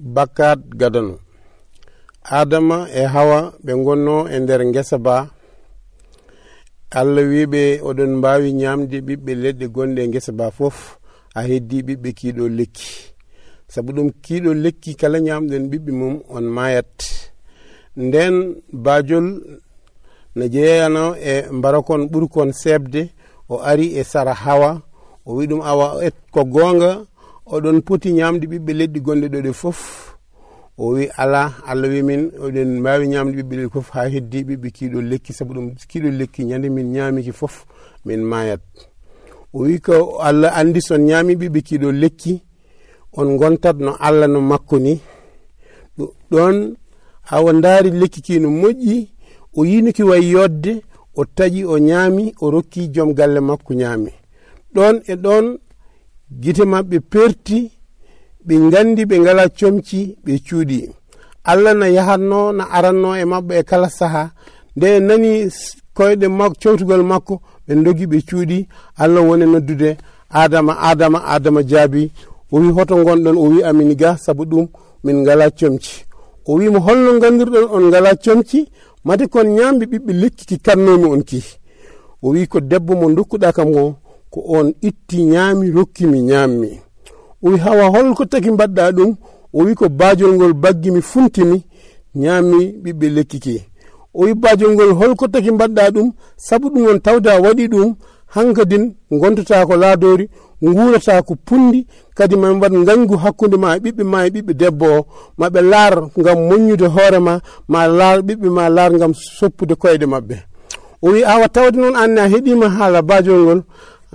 bakkat gadano adama e hawa ɓe gonno e nder gesa ba. Allah wiɓe oɗon mbawi ñamde ɓiɓɓe leɗɗe gonɗe e gesa ba foof a heddi ɓiɓɓe kiiɗo lekki. Saabu ɗum kiiɗo lekki kala ñamɗen ɓiɓɓe mum on mayat nden bajol no jeeyano e mbarakon ɓurkon sebde o ari e sara hawa o wi ɗum awa et ko gonga oɗon poti ñamde ɓiɓɓe leɗɗi gonɗe ɗo ɗe foof o wi ala allah wi min oɗen mbawi ñamde ɓiɓɓe leɗɗi fof ha heddi ɓiɓɓe kiiɗo lekki saabu ɗum kiiɗo lekki ñande min ñamiki fof min mayat. O wi ko allah andi son ñami ɓiɓɓe kiiɗo lekki on gontat no allah no makko ni. Ɗon hawa daari lekki ki no moƴƴi o yinuki way yodde o taƴi o ñaami o rokki joom galle makko ñaami ɗon e ɗon gite maɓɓe perti ɓe gandi ɓe ngala comci ɓe cuuɗi. Allah na yahatno na aranno e maɓɓe e kala saaha nde nani koyɗe makko cowtugol makko ɓe dogi ɓe cuuɗi. Allah woni noddude adama adama adama jaabi. O wi hoto gonɗon o wi amin ga saabu ɗum min ngala comci. O wimo holno gandirɗon on ngala comci. Mate kon ñamɓe ɓiɓɓe lekkiki kannomi on ki. O wi ko debbo mo dokkuɗa kam o ko on itti ñaami rokkimi ñaammi o wi hawa holko taki mbaɗɗa ɗum o wi ko baajol ngol baggimi funtimi ñaami ɓiɓɓe lekki ki. O wi baajol ngol holko taki mbaɗɗa ɗum sabu ɗum on tawda waɗi ɗum hankadin gontata ko laadori guurata ko pundi kadi ma mbat gangu hakkude ma e ɓiɓɓe ma e ɓiɓɓe debbo o maɓe laar gam moññude hoorema ma laar ɓiɓɓe ma laar gam soppude koyɗe mabɓe o wi awa tawde noon anne a heeɗima haala baajol ngol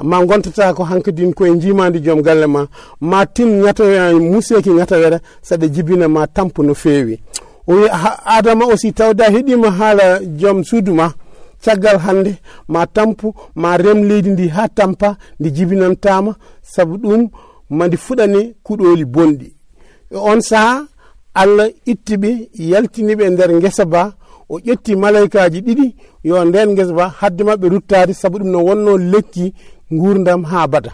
ma gontata ko hankadin koye jimadi joom galle ma ma tin ñatoya museki ñatawere saɗa jibina ma tampo no feewi. O wi adama aussi tawda heeɗima haala joom suudu ma caggal hande ma tampu ma rem leydi ndi ha tampa ndi jibinantama saabu ɗum mandi fuɗani kuɗoli bonɗi e on saaha allah ittiɓe yaltiniɓe e nder guesa ba o ƴetti malaykaji ɗiɗi yo nden guesa ba hadde mabɓe ruttade saabu ɗum no wonno lekki gurdam ha bada.